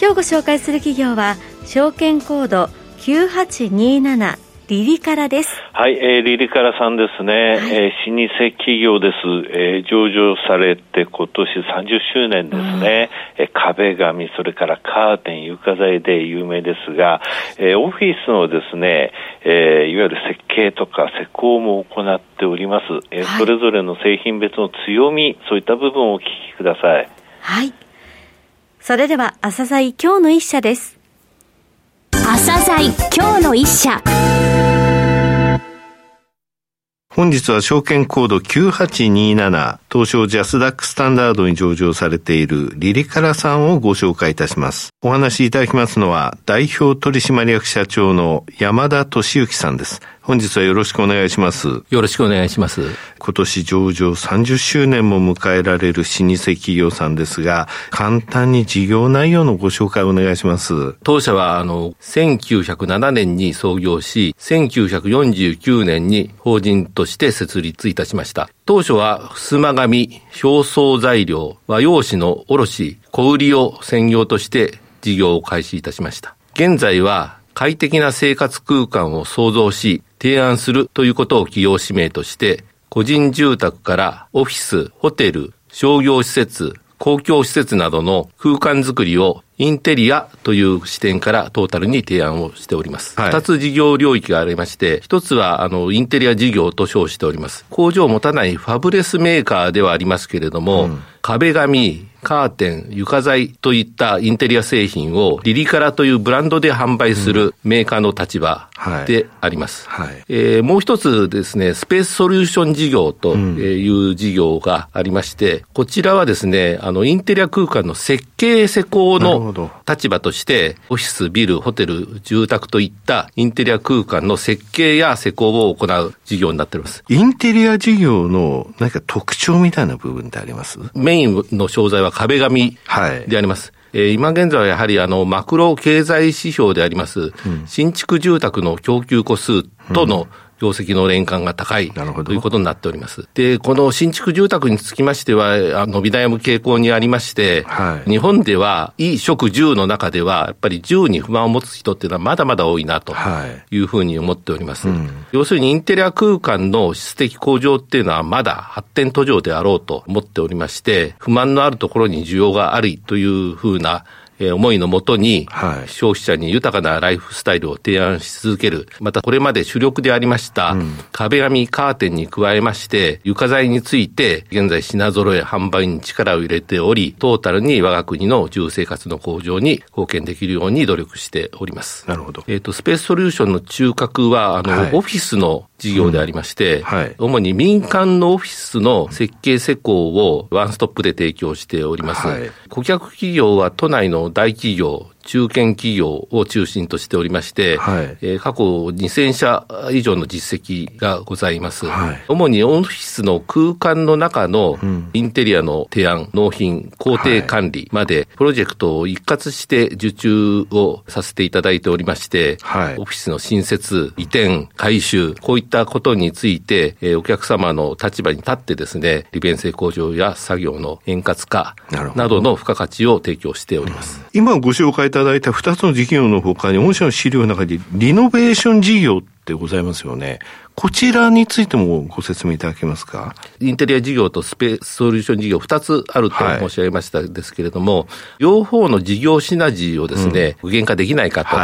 今日ご紹介する企業は証券コード9827リリカラです。はい、えー、リリカラさんですね、はい、えー、老舗企業です。えー、上場されて今年30周年ですね。うん、えー、壁紙、それからカーテン、床材で有名ですが、えー、オフィスのですね、えー、いわゆる設計とか施工も行っております。えー、はい、それぞれの製品別の強み、そういった部分をお聞きください。はい。それでは、朝鮮今日の一社です。朝鮮今日の一社本日は証券コード9827東証ジャスダックスタンダードに上場されているリリカラさんをご紹介いたします。お話しいただきますのは代表取締役社長の山田俊之さんです。本日はよろしくお願いします。よろしくお願いします。今年上場30周年も迎えられる老舗企業さんですが、簡単に事業内容のご紹介をお願いします。当社は、あの、1907年に創業し、1949年に法人として設立いたしました。当初は、襖紙、表層材料、和洋紙の卸、小売りを専業として事業を開始いたしました。現在は、快適な生活空間を創造し、提案するということを企業使命として、個人住宅からオフィス、ホテル、商業施設、公共施設などの空間づくりをインテリアという視点からトータルに提案をしております。二、はい、つ事業領域がありまして、一つはあのインテリア事業と称しております。工場を持たないファブレスメーカーではありますけれども、うん、壁紙、カーテン、床材といったインテリア製品をリリカラというブランドで販売するメーカーの立場であります。はい。はい、えー、もう一つですね、スペースソリューション事業という事業がありまして、こちらはですね、あの、インテリア空間の設計施工の立場として、オフィス、ビル、ホテル、住宅といったインテリア空間の設計や施工を行う事業になっております。インテリア事業の何か特徴みたいな部分ってあります？メインの商材は壁紙であります。はいえー、今現在はやはりあのマクロ経済指標であります、うん、新築住宅の供給個数との、うん業績の連関が高いということになっております。で、この新築住宅につきましては、伸び悩む傾向にありまして、はい、日本では、衣食住の中では、やっぱり住に不満を持つ人っていうのはまだまだ多いなというふうに思っております。はいうん、要するにインテリア空間の質的向上っていうのはまだ発展途上であろうと思っておりまして、不満のあるところに需要がありというふうなえ思いのもとに、消費者に豊かなライフスタイルを提案し続ける。またこれまで主力でありました、壁紙カーテンに加えまして、床材について現在品揃え販売に力を入れており、トータルに我が国の住生活の向上に貢献できるように努力しております。なるほど。えっ、と、スペースソリューションの中核は、あの、はい、オフィスの事業でありまして、うん。はい、主に民間のオフィスの設計施工をワンストップで提供しております。はい、顧客企業は都内の大企業、中堅企業を中心としておりまして、はい、えー、過去2000社以上の実績がございます。はい、主にオフィスの空間の中のインテリアの提案、納品、工程管理まで、プロジェクトを一括して受注をさせていただいておりまして、はい、オフィスの新設、移転、改修、こういったことについて、えー、お客様の立場に立ってですね、利便性向上や作業の円滑化など。の付加価値を提供しております。今ご紹介いたただいた2つの事業のほかに、御社の資料の中でリノベーション事業ってございますよね。こちらについてもご説明いただけますか？インテリア事業とスペースソリューション事業2つあると申し上げましたですけれども、はい、両方の事業シナジーをですね、うん、具現化できないかと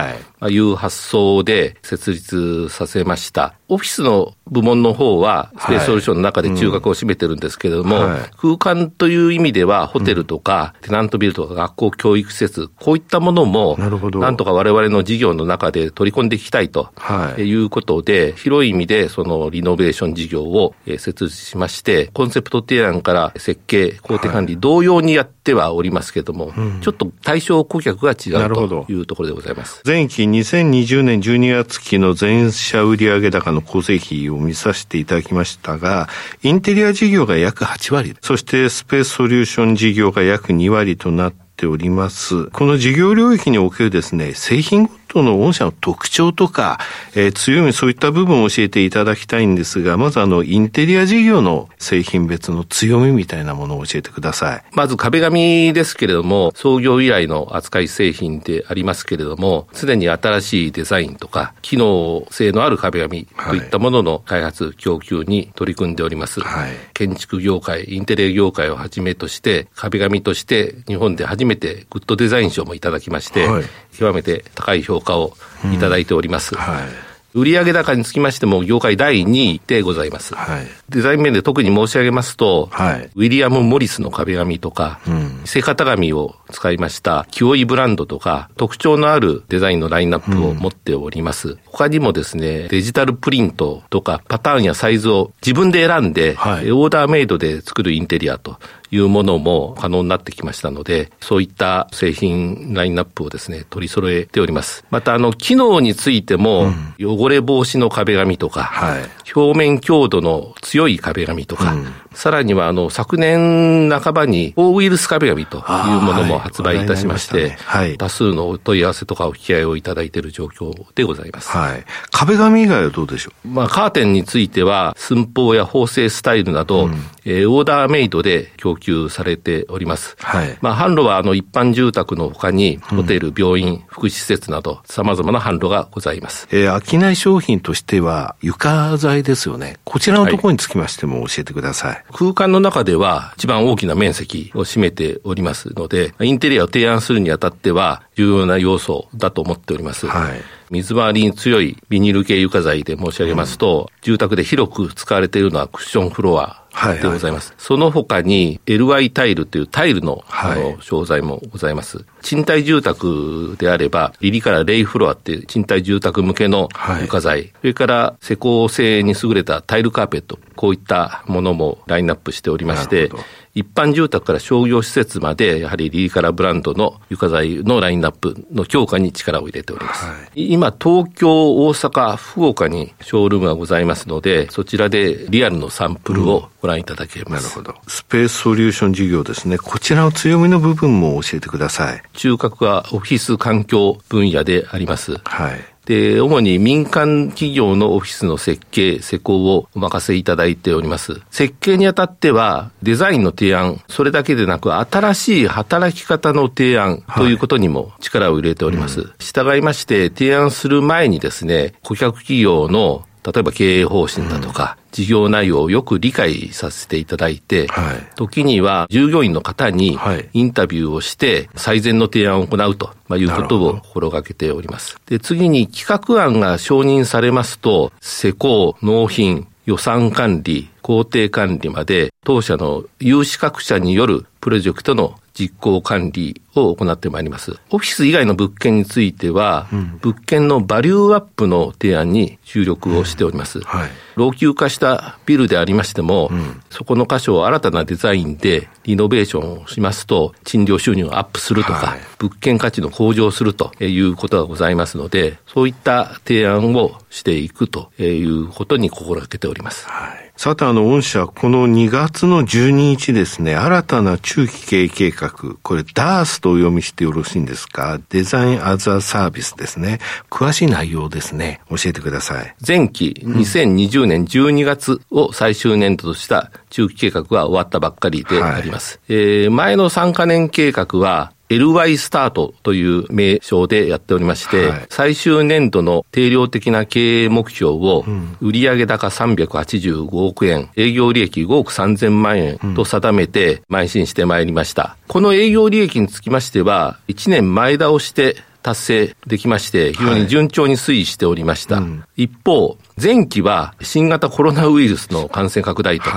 い。う発想で設立させました。オフィスの部門の方は、スペースソリューションの中で中核を占めてるんですけれども、はい。空間という意味では、ホテルとか、テナントビルとか学校教育施設、こういったものも、なんとか我々の事業の中で取り込んでいきたいということで、広い意味でそのリノベーション事業を設立しまして、コンセプト提案から設計、工程管理同様にやってはおりますけれども、はい、ちょっと対象顧客が違うというところでございます。前期2020年12月期の全社売上高の構成比を見させていただきましたが、インテリア事業が約8割、そしてスペースソリューション事業が約2割となっております。この事業領域におけるですね、製品ごとの御社の特徴とか、えー、強み、そういった部分を教えていただきたいんですが、まずあの、インテリア事業の製品別の強みみたいなものを教えてください。まず壁紙ですけれども、創業以来の扱い製品でありますけれども、常に新しいデザインとか、機能性のある壁紙といったものの開発、供給に取り組んでおります。はい、建築業界、インテリア業界をはじめとして、壁紙として日本で初めてグッドデザイン賞もいただきまして、はい、極めて高い評価をいただいております。うん。はい。売上高につきましても、業界第2位でございます。はい、デザイン面で特に申し上げますと、はい、ウィリアム・モリスの壁紙とか、うん、製型紙を使いましたキオイブランドとか、特徴のあるデザインのラインナップを持っております。うん、他にもですね、デジタルプリントとか、パターンやサイズを自分で選んで、はい、オーダーメイドで作るインテリアというものも可能になってきましたので、そういった製品ラインナップをですね、取り揃えております。また、あの、機能についても、汚れ防止の壁紙とか、はい、表面強度の強い壁紙とか、うん、さらには、あの、昨年半ばに、大ウイルス壁紙というものも発売いたしまして、はい。ね、多数のお問い合わせとかお引き合いをいただいている状況でございます。はい。壁紙以外はどうでしょう？まあ、カーテンについては、寸法や縫製スタイルなど、うん、えー、オーダーメイドで供給されております。はい。まあ、販路は、あの、一般住宅の他に、ホテル、病院、福祉施設など、様々な販路がございます。えー、商い商品としては、床材ですよね。こちらのところにつきましても教えてください。はい、空間の中では、一番大きな面積を占めておりますので、インテリアを提案するにあたっては、重要な要素だと思っております。はい。水回りに強いビニール系床材で申し上げますと、うん、住宅で広く使われているのはクッションフロアでございます。はいはい、その他に LY タイルというタイルの,、あの商材もございます。賃貸住宅であれば、リリからレイフロアっていう賃貸住宅向けの床材、はい、それから施工性に優れたタイルカーペット、こういったものもラインナップしておりまして、一般住宅から商業施設まで、やはりリリカラブランドの床材のラインナップの強化に力を入れております。はい、今、東京、大阪、福岡にショールームがございますので、そちらでリアルのサンプルをご覧いただけます。うん、なるほど。スペースソリューション事業ですね。こちらの強みの部分も教えてください。中核はオフィス環境分野であります。はい。で、主に民間企業のオフィスの設計、施工をお任せいただいております。設計にあたっては、デザインの提案、それだけでなく、新しい働き方の提案ということにも力を入れております。はいうん、従いまして、提案する前にですね、顧客企業の例えば経営方針だとか、事業内容をよく理解させていただいて、はい、時には従業員の方にインタビューをして最善の提案を行うということを心がけております。で、次に企画案が承認されますと、施工、納品、予算管理、工程管理まで、当社の有資格者によるプロジェクトの実行管理を行ってまいります。オフィス以外の物件については、うん、物件のバリューアップの提案に注力をしております。うんはい、老朽化したビルでありましても、うん、そこの箇所を新たなデザインでリノベーションをしますと、賃料収入がアップするとか、はい、物件価値の向上するということがございますので、そういった提案をしていくということに心がけております。はいさて、あの、御社、この2月の12日ですね、新たな中期経営計画、これ、DARS とお読みしてよろしいんですか？デザインアザーサービスですね。詳しい内容ですね。教えてください。前期、2020年12月を最終年度とした中期計画が終わったばっかりであります。はい、えー、前の3カ年計画は、LY スタートという名称でやっておりまして、はい、最終年度の定量的な経営目標を、売上高385億円、営業利益5億3000万円と定めて邁進してまいりました。この営業利益につきましては、1年前倒して達成できまして、非常に順調に推移しておりました。はいうん、一方、前期は新型コロナウイルスの感染拡大と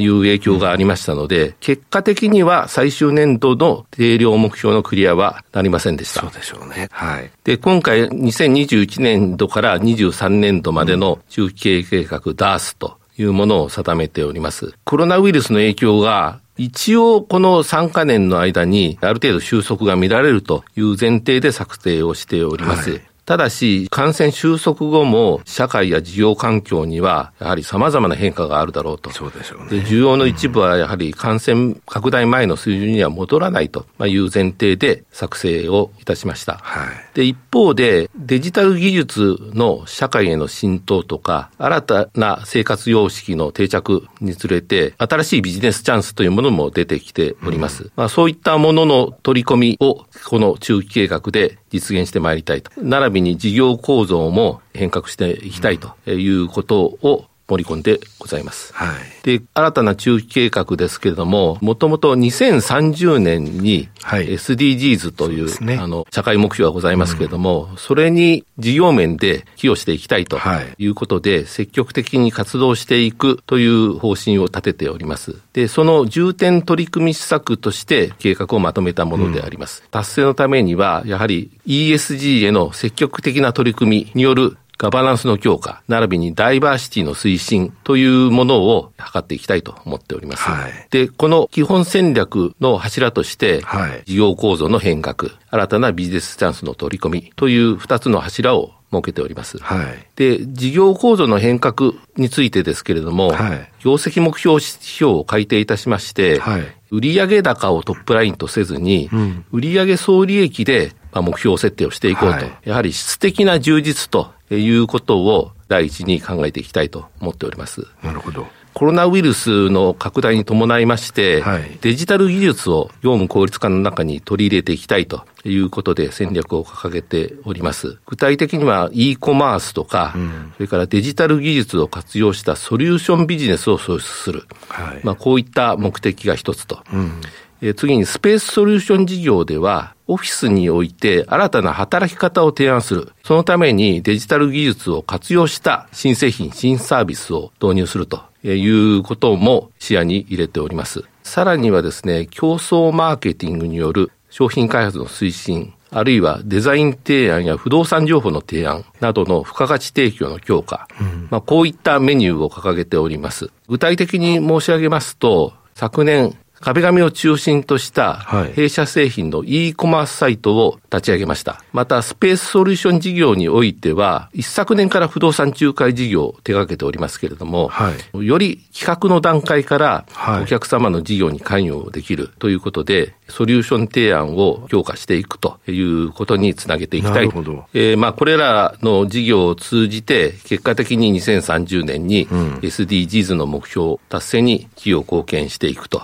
いう影響がありましたので、結果的には最終年度の定量目標のクリアはなりませんでした。そうでしょうね。はい。で、今回2021年度から23年度までの中期経営計画 DARS というものを定めております。コロナウイルスの影響が一応この3か年の間にある程度収束が見られるという前提で策定をしております。はいただし、感染収束後も、社会や事業環境には、やはり様々な変化があるだろうと。そうでしょうね。で、需要の一部はやはり感染拡大前の水準には戻らないという前提で作成をいたしました。はい。で、一方で、デジタル技術の社会への浸透とか、新たな生活様式の定着につれて、新しいビジネスチャンスというものも出てきております。うん、まあ、そういったものの取り込みを、この中期計画で実現してまいりたいと。並びに事業構造も変革していきたいということを盛り込んでございます。はい、で、新たな中期計画ですけれども、もともと2030年に SDGs という、ね、あの、社会目標がございますけれども、うん、それに事業面で寄与していきたいということで、はい、積極的に活動していくという方針を立てております。で、その重点取り組み施策として計画をまとめたものであります。うん、達成のためには、やはり ESG への積極的な取り組みによるガバナンスの強化、並びにダイバーシティの推進というものを図っていきたいと思っております。はい、で、この基本戦略の柱として、はい、事業構造の変革、新たなビジネスチャンスの取り込みという二つの柱を設けております。はい、で、事業構造の変革についてですけれども、はい、業績目標指標を改定いたしまして、はい、売上高をトップラインとせずに、うん、売上総利益で目標設定をしていこうと、はい、やはり質的な充実ということを第一に考えていきたいと思っております。なるほど。コロナウイルスの拡大に伴いまして、はい、デジタル技術を業務効率化の中に取り入れていきたいということで戦略を掲げております。具体的には e コマースとか、うん、それからデジタル技術を活用したソリューションビジネスを創出する。はい、まあこういった目的が一つと。うんえ次にスペースソリューション事業では、オフィスにおいて新たな働き方を提案する。そのためにデジタル技術を活用した新製品、新サービスを導入するということも視野に入れております。さらにはですね、競争マーケティングによる商品開発の推進、あるいはデザイン提案や不動産情報の提案などの付加価値提供の強化、うん、まあ、こういったメニューを掲げております。具体的に申し上げますと、昨年壁紙を中心とした弊社製品の e コマースサイトを立ち上げました。また、スペースソリューション事業においては、一昨年から不動産仲介事業を手掛けておりますけれども、はい、より企画の段階からお客様の事業に関与できるということで、ソリューション提案を強化していくということにつなげていきたい。えー、まあ、これらの事業を通じて、結果的に2030年に SDGs の目標達成に企業貢献していくと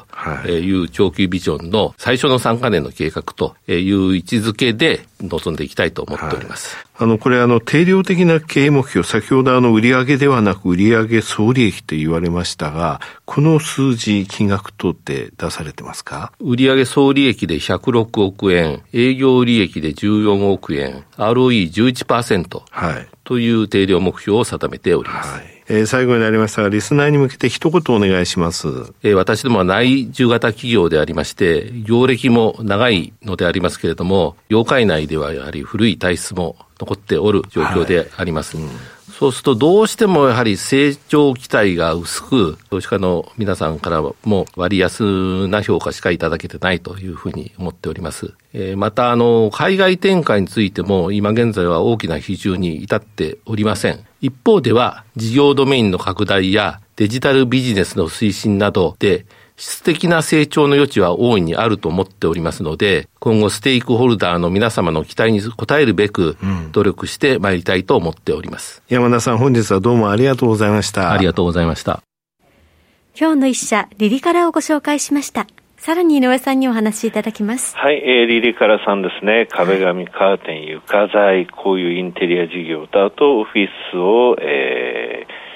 い。う長期ビジョンの最初の3か年の計画という位置づけで臨んでいきたいと思っております。はいあの、これあの、定量的な経営目標、先ほどあの、売上ではなく売上総利益と言われましたが、この数字、金額等って出されてますか？売上総利益で106億円、営業利益で14億円、ROE11%。はい。という定量目標を定めております。はいえー、最後になりましたが、リスナーに向けて一言お願いします。えー、私どもは内需型企業でありまして、業歴も長いのでありますけれども、業界内ではやはり古い体質も残っておる状況であります。はいうんそうするとどうしてもやはり成長期待が薄く、投資家の皆さんからも割安な評価しかいただけてないというふうに思っております。えー、また、あの、海外展開についても今現在は大きな比重に至っておりません。一方では事業ドメインの拡大やデジタルビジネスの推進などで質的な成長の余地は大いにあると思っておりますので、今後ステークホルダーの皆様の期待に応えるべく、努力してまいりたいと思っております、うん、山田さん、本日はどうもありがとうございました。ありがとうございました。今日の一社、リリカラをご紹介しました。さらに井上さんにお話しいただきます。はい、えー、リリカラさんですね。壁紙、カーテン、床材、こういうインテリア事業と、あとオフィスを、えー、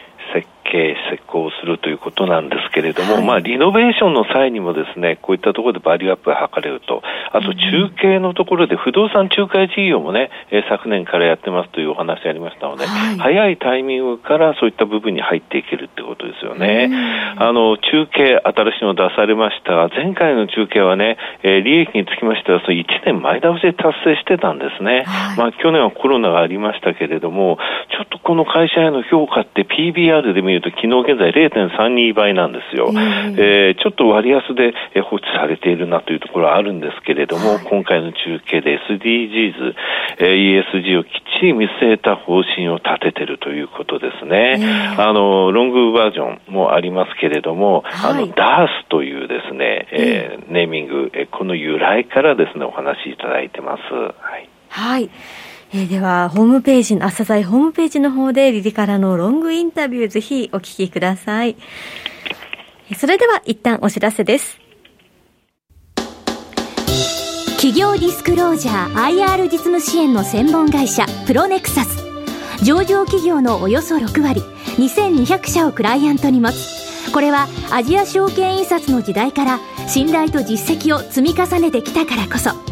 設計施工するということなんですけれども、はい、まあ、リノベーションの際にもですね、こういったところでバリューアップが図れると、あと中継のところで不動産仲介事業もね、え昨年からやってますというお話ありましたので、はい、早いタイミングからそういった部分に入っていけるってことですよね。あの、中継、新しいの出されました。が、前回の中継はね、えー、利益につきましては、その1年前倒しで達成してたんですね。はい、まあ、去年はコロナがありましたけれども、ちょっとこの会社への評価って PBR で見ると、昨日現在0.32倍なんですよ。えー、えー、ちょっと割安で放置されているなというところはあるんですけれども、はい、今回の中継で SDGs、えー、ESG をきっちり見据えた方針を立ててるということですね。あの、ロングバージョンもありますけれども、はい、あの、ダースというですね、えー、ネーミング、えこの由来からですね、お話しいただいてます。はい。はいえー、では、ホームページの、朝鮮ホームページの方で、リリからのロングインタビュー、ぜひお聞きください。それでは、一旦お知らせです。企業ディスクロージャー IR 実務支援の専門会社、プロネクサス。上場企業のおよそ6割、2200社をクライアントに持つ。これはアジア証券印刷の時代から信頼と実績を積み重ねてきたからこそ。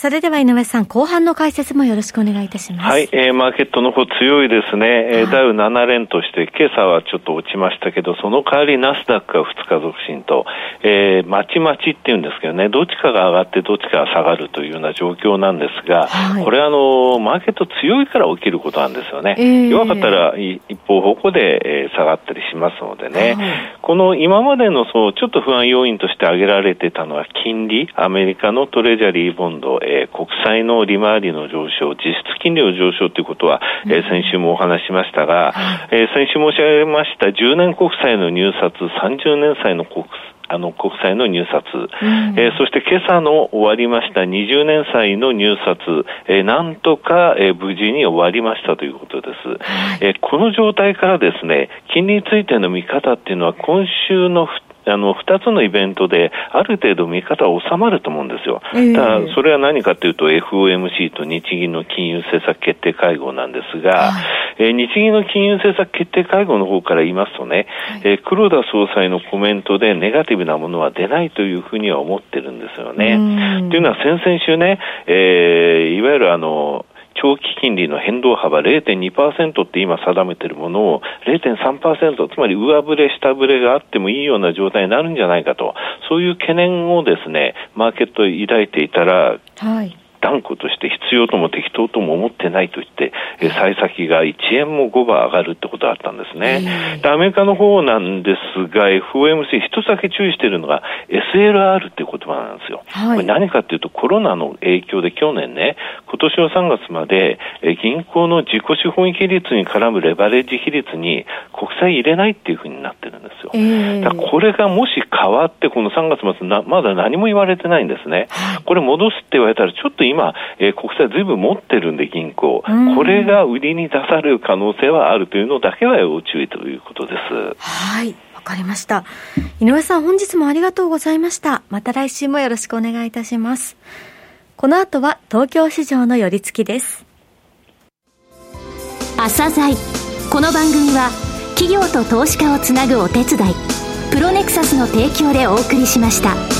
それでは井上さん、後半の解説もよろしくお願いいたします。はい、えー、マーケットの方強いですね。えー、ダウ7連として、今朝はちょっと落ちましたけど、その代わりナスダックが2日続伸と、えー、まちまちっていうんですけどね、どっちかが上がってどっちかが下がるというような状況なんですが、はい、これあの、マーケット強いから起きることなんですよね。えー、弱かったら一方方向で、えー、下がったりしますのでね、はい、この今までのそう、ちょっと不安要因として挙げられてたのは金利、アメリカのトレジャリーボンド、えー、国債の利回りの上昇、実質金利の上昇ということは、うん、えー、先週もお話しましたが、えー、先週申し上げました10年国債の入札、30年債の国あの国債の入札、うん、えー、そして今朝の終わりました20年債の入札、えー、なんとか、えー、無事に終わりましたということです、はい、えー、この状態からですね、金利についての見方っていうのは今週のあの、二つのイベントで、ある程度見方は収まると思うんですよ。えー、ただ、それは何かというと、FOMC と日銀の金融政策決定会合なんですが、はい、えー、日銀の金融政策決定会合の方から言いますとね、はい、えー、黒田総裁のコメントでネガティブなものは出ないというふうには思ってるんですよね。というのは先々週ね、えー、いわゆるあの、長期金利の変動幅0.2%って今定めているものを0.3%、つまり上振れ、下振れがあってもいいような状態になるんじゃないかと、そういう懸念をですね、マーケット抱いていたら、はい。断固として必要とも適当とも思ってないと言って、え幸先が1円も5番上がるってことがあったんですね。でアメリカの方なんですが、FOMC 一つだけ注意しているのが SLR っていう言葉なんですよ。はい、これ何かっていうとコロナの影響で去年ね、今年の3月まで、え銀行の自己資本比率に絡むレバレッジ比率に国債入れないっていうふうになってるんですよ。えー、だこれがもし変わってこの3月末な、まだ何も言われてないんですね。これ戻すって言われたらちょっと今、えー、国債ずいぶん持ってるんで、銀行。これが売りに出される可能性はあるというのだけは要注意ということです。はい。わかりました。井上さん、本日もありがとうございました。また来週もよろしくお願いいたします。この後は東京市場の寄り付きです。朝鮮この番組は企業と投資家をつなぐお手伝いプロネクサスの提供でお送りしました。